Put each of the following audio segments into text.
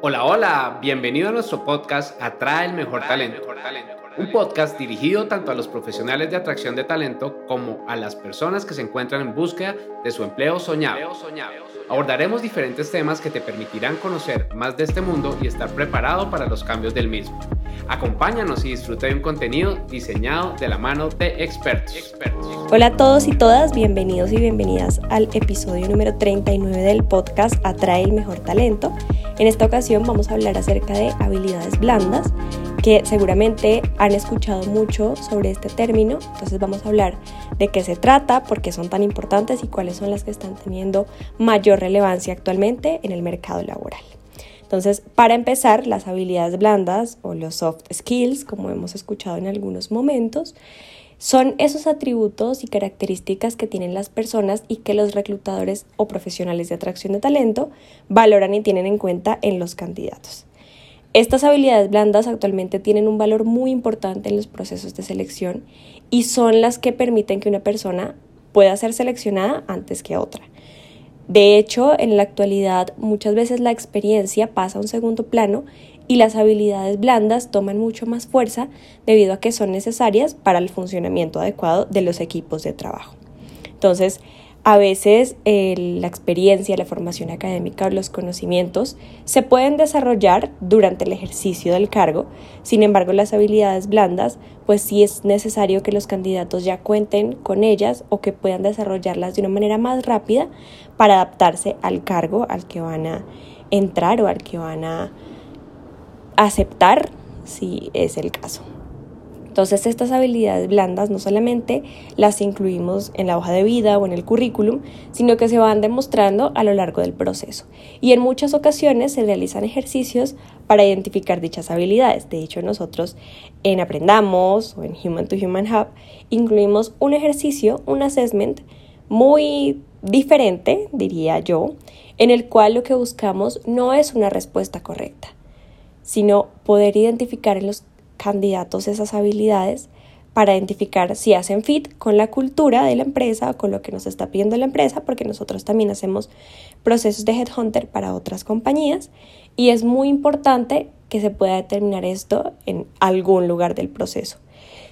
Hola, hola, bienvenido a nuestro podcast Atrae el Mejor Talento. Un podcast dirigido tanto a los profesionales de atracción de talento como a las personas que se encuentran en búsqueda de su empleo soñado. Abordaremos diferentes temas que te permitirán conocer más de este mundo y estar preparado para los cambios del mismo. Acompáñanos y disfruta de un contenido diseñado de la mano de expertos. Hola a todos y todas, bienvenidos y bienvenidas al episodio número 39 del podcast Atrae el Mejor Talento. En esta ocasión vamos a hablar acerca de habilidades blandas, que seguramente han escuchado mucho sobre este término, entonces vamos a hablar de qué se trata, por qué son tan importantes y cuáles son las que están teniendo mayor relevancia actualmente en el mercado laboral. Entonces, para empezar, las habilidades blandas o los soft skills, como hemos escuchado en algunos momentos, son esos atributos y características que tienen las personas y que los reclutadores o profesionales de atracción de talento valoran y tienen en cuenta en los candidatos. Estas habilidades blandas actualmente tienen un valor muy importante en los procesos de selección y son las que permiten que una persona pueda ser seleccionada antes que otra. De hecho, en la actualidad muchas veces la experiencia pasa a un segundo plano y las habilidades blandas toman mucho más fuerza debido a que son necesarias para el funcionamiento adecuado de los equipos de trabajo. Entonces, a veces la experiencia, la formación académica o los conocimientos se pueden desarrollar durante el ejercicio del cargo, sin embargo las habilidades blandas, pues sí es necesario que los candidatos ya cuenten con ellas o que puedan desarrollarlas de una manera más rápida para adaptarse al cargo al que van a entrar o al que van a aceptar si es el caso. Entonces estas habilidades blandas no solamente las incluimos en la hoja de vida o en el currículum, sino que se van demostrando a lo largo del proceso. Y en muchas ocasiones se realizan ejercicios para identificar dichas habilidades. De hecho, nosotros en Aprendamos o en Human to Human Hub incluimos un ejercicio, un assessment muy diferente, diría yo, en el cual lo que buscamos no es una respuesta correcta, sino poder identificar en los candidatos esas habilidades para identificar si hacen fit con la cultura de la empresa o con lo que nos está pidiendo la empresa, porque nosotros también hacemos procesos de headhunter para otras compañías y es muy importante que se pueda determinar esto en algún lugar del proceso.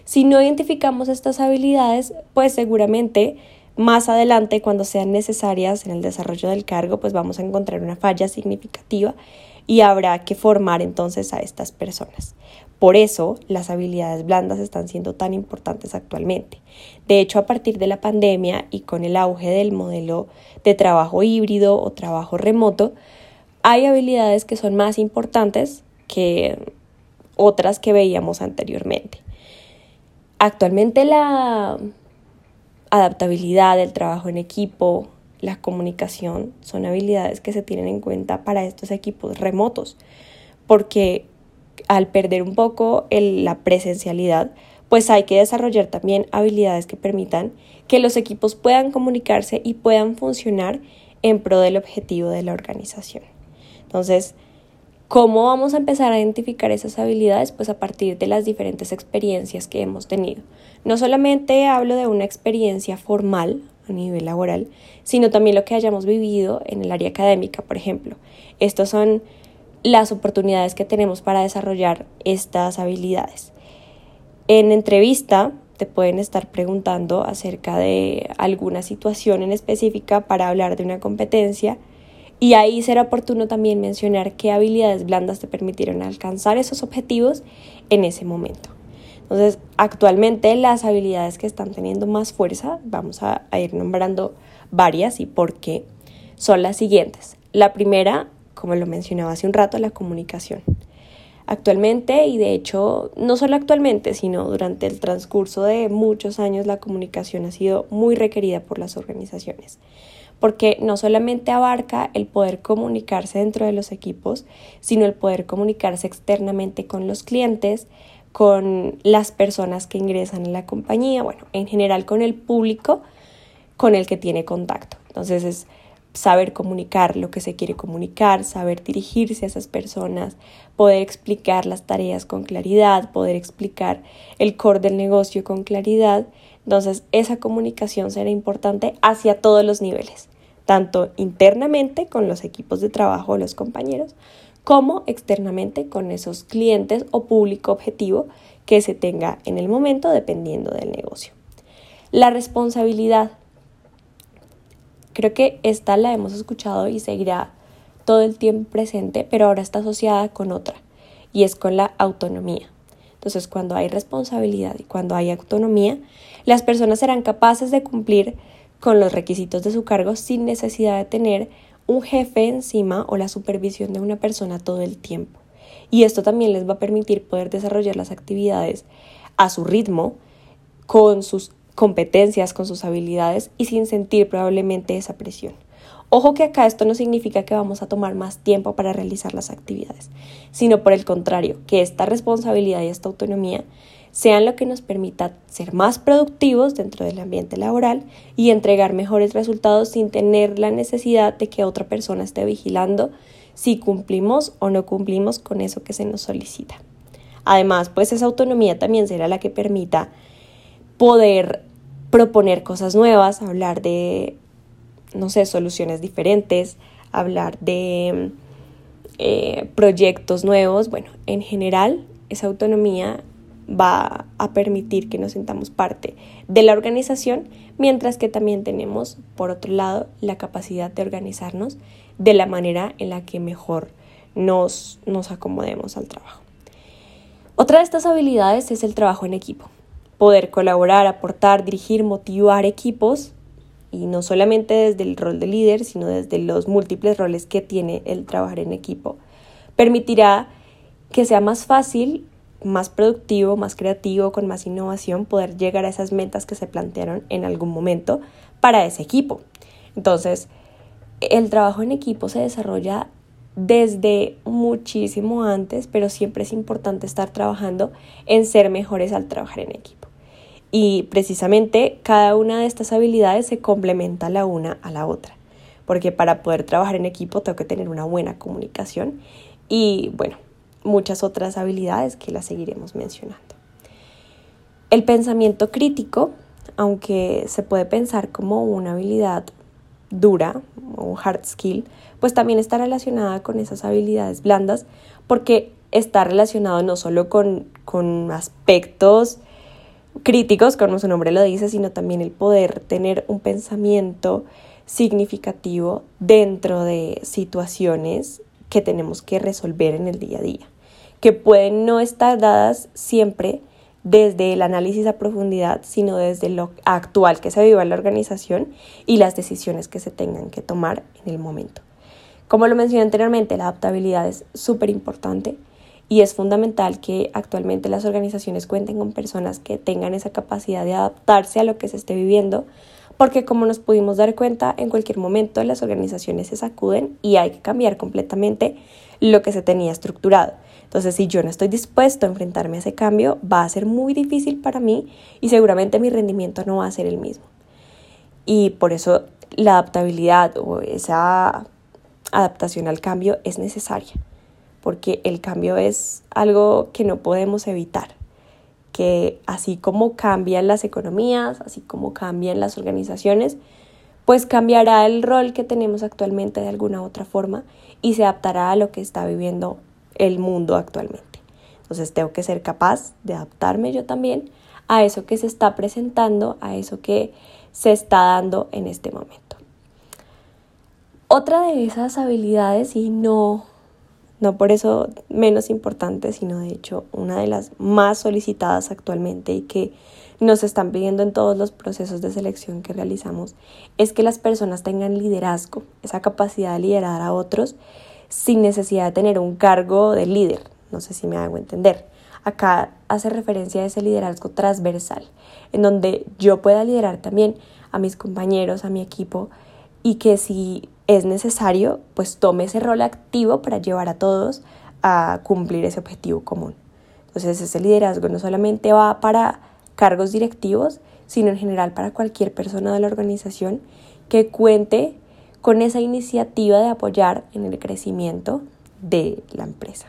Si no identificamos estas habilidades, pues seguramente más adelante, cuando sean necesarias en el desarrollo del cargo, pues vamos a encontrar una falla significativa y habrá que formar entonces a estas personas. Por eso las habilidades blandas están siendo tan importantes actualmente. De hecho, a partir de la pandemia y con el auge del modelo de trabajo híbrido o trabajo remoto, hay habilidades que son más importantes que otras que veíamos anteriormente. Actualmente la adaptabilidad, el trabajo en equipo, la comunicación son habilidades que se tienen en cuenta para estos equipos remotos, porque al perder un poco la presencialidad, pues hay que desarrollar también habilidades que permitan que los equipos puedan comunicarse y puedan funcionar en pro del objetivo de la organización. Entonces, ¿cómo vamos a empezar a identificar esas habilidades? Pues a partir de las diferentes experiencias que hemos tenido. No solamente hablo de una experiencia formal a nivel laboral, sino también lo que hayamos vivido en el área académica, por ejemplo. Estos son las oportunidades que tenemos para desarrollar estas habilidades. En entrevista te pueden estar preguntando acerca de alguna situación en específica para hablar de una competencia y ahí será oportuno también mencionar qué habilidades blandas te permitieron alcanzar esos objetivos en ese momento. Entonces, actualmente las habilidades que están teniendo más fuerza, vamos a, ir nombrando varias y por qué, son las siguientes. La primera como lo mencionaba hace un rato, la comunicación. Actualmente, y de hecho, no solo actualmente, sino durante el transcurso de muchos años, la comunicación ha sido muy requerida por las organizaciones, porque no solamente abarca el poder comunicarse dentro de los equipos, sino el poder comunicarse externamente con los clientes, con las personas que ingresan en la compañía, bueno, en general con el público con el que tiene contacto. Entonces es saber comunicar lo que se quiere comunicar, saber dirigirse a esas personas, poder explicar las tareas con claridad, poder explicar el core del negocio con claridad. Entonces, esa comunicación será importante hacia todos los niveles, tanto internamente con los equipos de trabajo, los compañeros, como externamente con esos clientes o público objetivo que se tenga en el momento dependiendo del negocio. La responsabilidad. Creo que esta la hemos escuchado y seguirá todo el tiempo presente, pero ahora está asociada con otra y es con la autonomía. Entonces, cuando hay responsabilidad y cuando hay autonomía, las personas serán capaces de cumplir con los requisitos de su cargo sin necesidad de tener un jefe encima o la supervisión de una persona todo el tiempo. Y esto también les va a permitir poder desarrollar las actividades a su ritmo, con sus competencias, con sus habilidades y sin sentir probablemente esa presión. Ojo que acá esto no significa que vamos a tomar más tiempo para realizar las actividades, sino por el contrario, que esta responsabilidad y esta autonomía sean lo que nos permita ser más productivos dentro del ambiente laboral y entregar mejores resultados sin tener la necesidad de que otra persona esté vigilando si cumplimos o no cumplimos con eso que se nos solicita. Además, pues esa autonomía también será la que permita poder proponer cosas nuevas, hablar de no sé, soluciones diferentes, hablar de eh, proyectos nuevos. Bueno, en general, esa autonomía va a permitir que nos sintamos parte de la organización, mientras que también tenemos, por otro lado, la capacidad de organizarnos de la manera en la que mejor nos, nos acomodemos al trabajo. Otra de estas habilidades es el trabajo en equipo. Poder colaborar, aportar, dirigir, motivar equipos y no solamente desde el rol de líder, sino desde los múltiples roles que tiene el trabajar en equipo. Permitirá que sea más fácil, más productivo, más creativo, con más innovación, poder llegar a esas metas que se plantearon en algún momento para ese equipo. Entonces, el trabajo en equipo se desarrolla desde muchísimo antes, pero siempre es importante estar trabajando en ser mejores al trabajar en equipo. Y precisamente cada una de estas habilidades se complementa la una a la otra, porque para poder trabajar en equipo tengo que tener una buena comunicación y bueno, muchas otras habilidades que las seguiremos mencionando. El pensamiento crítico, aunque se puede pensar como una habilidad dura o hard skill, pues también está relacionada con esas habilidades blandas porque está relacionado no solo con, con aspectos críticos, como su nombre lo dice, sino también el poder tener un pensamiento significativo dentro de situaciones que tenemos que resolver en el día a día, que pueden no estar dadas siempre desde el análisis a profundidad, sino desde lo actual que se vive en la organización y las decisiones que se tengan que tomar en el momento. Como lo mencioné anteriormente, la adaptabilidad es súper importante y es fundamental que actualmente las organizaciones cuenten con personas que tengan esa capacidad de adaptarse a lo que se esté viviendo, porque como nos pudimos dar cuenta, en cualquier momento las organizaciones se sacuden y hay que cambiar completamente lo que se tenía estructurado. Entonces, si yo no estoy dispuesto a enfrentarme a ese cambio, va a ser muy difícil para mí y seguramente mi rendimiento no va a ser el mismo. Y por eso la adaptabilidad o esa adaptación al cambio es necesaria porque el cambio es algo que no podemos evitar, que así como cambian las economías, así como cambian las organizaciones, pues cambiará el rol que tenemos actualmente de alguna otra forma y se adaptará a lo que está viviendo el mundo actualmente. Entonces tengo que ser capaz de adaptarme yo también a eso que se está presentando, a eso que se está dando en este momento. Otra de esas habilidades, y no no por eso menos importante, sino de hecho una de las más solicitadas actualmente y que nos están pidiendo en todos los procesos de selección que realizamos, es que las personas tengan liderazgo, esa capacidad de liderar a otros sin necesidad de tener un cargo de líder. No sé si me hago entender. Acá hace referencia a ese liderazgo transversal, en donde yo pueda liderar también a mis compañeros, a mi equipo, y que si es necesario, pues tome ese rol activo para llevar a todos a cumplir ese objetivo común. Entonces ese liderazgo no solamente va para cargos directivos, sino en general para cualquier persona de la organización que cuente con esa iniciativa de apoyar en el crecimiento de la empresa.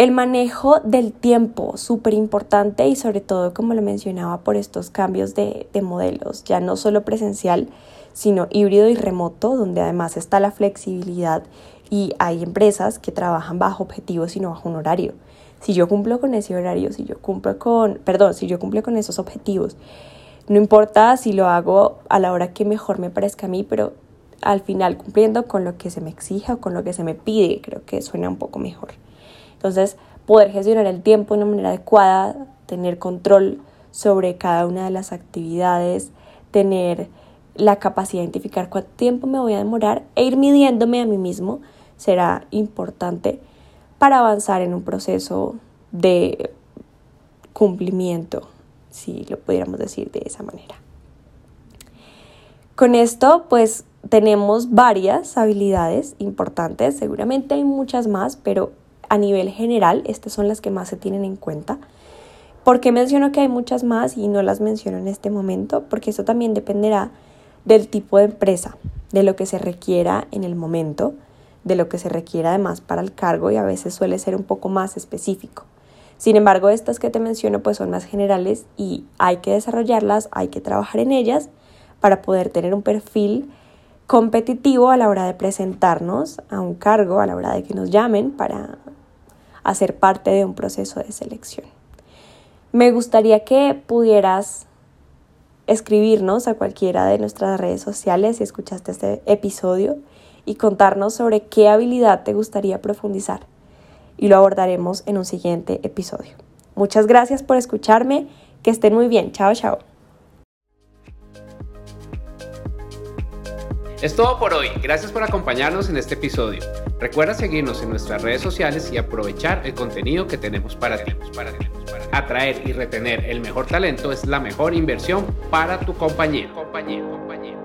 El manejo del tiempo, súper importante y sobre todo, como lo mencionaba, por estos cambios de, de modelos, ya no solo presencial, sino híbrido y remoto, donde además está la flexibilidad y hay empresas que trabajan bajo objetivos y no bajo un horario. Si yo cumplo con ese horario, si yo cumplo con, perdón, si yo cumplo con esos objetivos, no importa si lo hago a la hora que mejor me parezca a mí, pero al final cumpliendo con lo que se me exija o con lo que se me pide, creo que suena un poco mejor. Entonces, poder gestionar el tiempo de una manera adecuada, tener control sobre cada una de las actividades, tener la capacidad de identificar cuánto tiempo me voy a demorar e ir midiéndome a mí mismo será importante para avanzar en un proceso de cumplimiento, si lo pudiéramos decir de esa manera. Con esto, pues tenemos varias habilidades importantes, seguramente hay muchas más, pero a nivel general estas son las que más se tienen en cuenta. ¿Por qué menciono que hay muchas más y no las menciono en este momento? Porque eso también dependerá del tipo de empresa, de lo que se requiera en el momento, de lo que se requiera además para el cargo y a veces suele ser un poco más específico. Sin embargo, estas que te menciono pues son más generales y hay que desarrollarlas, hay que trabajar en ellas para poder tener un perfil competitivo a la hora de presentarnos a un cargo, a la hora de que nos llamen para hacer parte de un proceso de selección. Me gustaría que pudieras escribirnos a cualquiera de nuestras redes sociales si escuchaste este episodio y contarnos sobre qué habilidad te gustaría profundizar y lo abordaremos en un siguiente episodio. Muchas gracias por escucharme, que estén muy bien, chao chao. Es todo por hoy, gracias por acompañarnos en este episodio. Recuerda seguirnos en nuestras redes sociales y aprovechar el contenido que tenemos para ti. Atraer y retener el mejor talento es la mejor inversión para tu compañía. compañía, compañía.